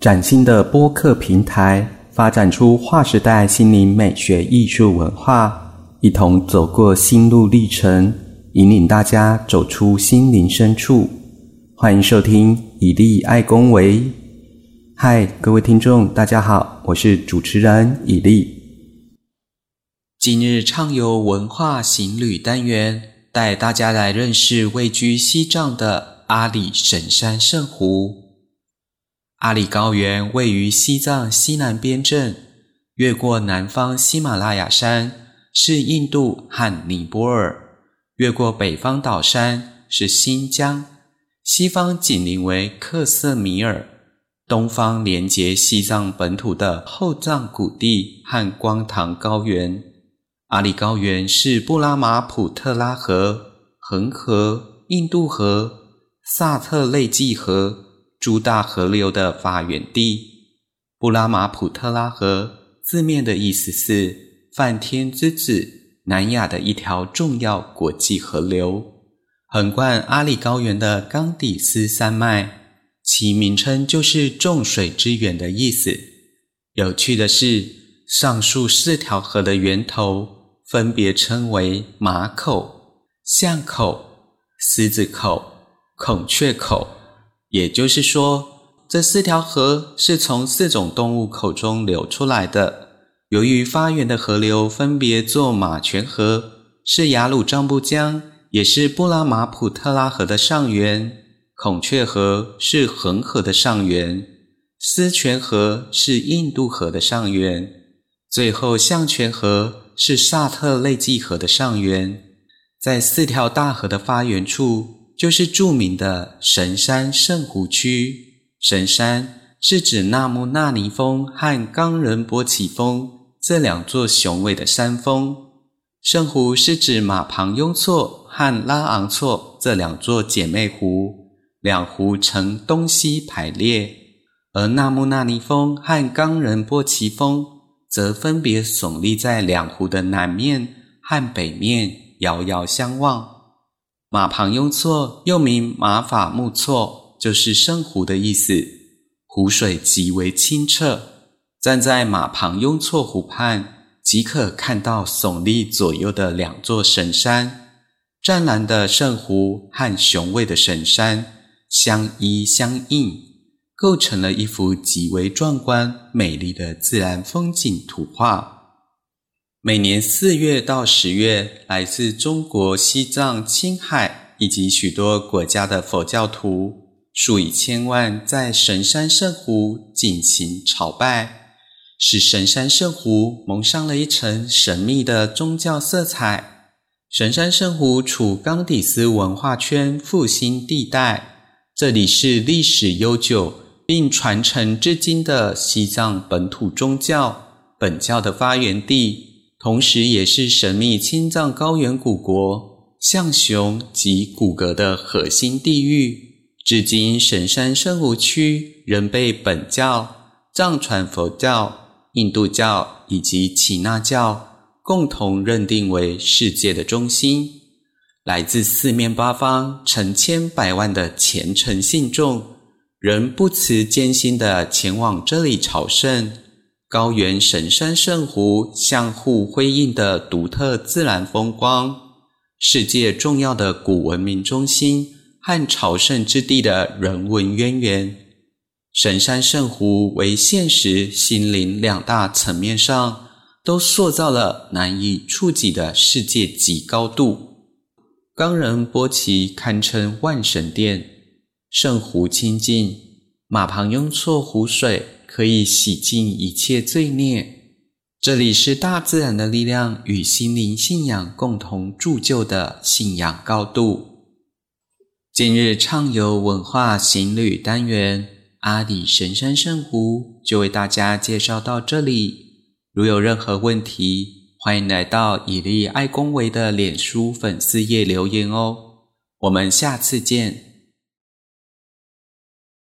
崭新的播客平台，发展出划时代心灵美学艺术文化，一同走过心路历程，引领大家走出心灵深处。欢迎收听以利爱公维。嗨，各位听众，大家好，我是主持人以利。今日畅游文化行旅单元，带大家来认识位居西藏的阿里神山圣湖。阿里高原位于西藏西南边镇，越过南方喜马拉雅山是印度和尼泊尔，越过北方岛山是新疆，西方紧邻为克什米尔，东方连接西藏本土的后藏谷地和光唐高原。阿里高原是布拉马普特拉河、恒河、印度河、萨特累济河。诸大河流的发源地，布拉马普特拉河字面的意思是“梵天之子”，南亚的一条重要国际河流，横贯阿里高原的冈底斯山脉，其名称就是“众水之源”的意思。有趣的是，上述四条河的源头分别称为马口、象口、狮子口、孔雀口。也就是说，这四条河是从四种动物口中流出来的。由于发源的河流分别作马泉河是雅鲁藏布江，也是布拉马普特拉河的上源；孔雀河是恒河的上源；思泉河是印度河的上源；最后象泉河是萨特累济河的上源。在四条大河的发源处。就是著名的神山圣湖区。神山是指纳木纳尼峰和冈仁波齐峰这两座雄伟的山峰。圣湖是指马旁雍措和拉昂措这两座姐妹湖，两湖呈东西排列。而纳木纳尼峰和冈仁波齐峰则分别耸立在两湖的南面和北面，遥遥相望。马旁雍措又名马法木措，就是圣湖的意思。湖水极为清澈，站在马旁雍措湖畔，即可看到耸立左右的两座神山，湛蓝的圣湖和雄伟的神山相依相映，构成了一幅极为壮观美丽的自然风景图画。每年四月到十月，来自中国西藏、青海以及许多国家的佛教徒数以千万在神山圣湖进行朝拜，使神山圣湖蒙上了一层神秘的宗教色彩。神山圣湖处冈底斯文化圈复兴地带，这里是历史悠久并传承至今的西藏本土宗教本教的发源地。同时，也是神秘青藏高原古国象雄及骨骼的核心地域。至今，神山圣湖区仍被本教、藏传佛教、印度教以及耆那教共同认定为世界的中心。来自四面八方成千百万的虔诚信众，仍不辞艰辛地前往这里朝圣。高原神山圣湖相互辉映的独特自然风光，世界重要的古文明中心和朝圣之地的人文渊源，神山圣湖为现实、心灵两大层面上都塑造了难以触及的世界级高度。冈仁波齐堪称万神殿，圣湖清净，马旁雍措湖水。可以洗净一切罪孽。这里是大自然的力量与心灵信仰共同铸就的信仰高度。今日畅游文化行旅单元阿里神山圣湖就为大家介绍到这里。如有任何问题，欢迎来到以利爱公维的脸书粉丝页留言哦。我们下次见。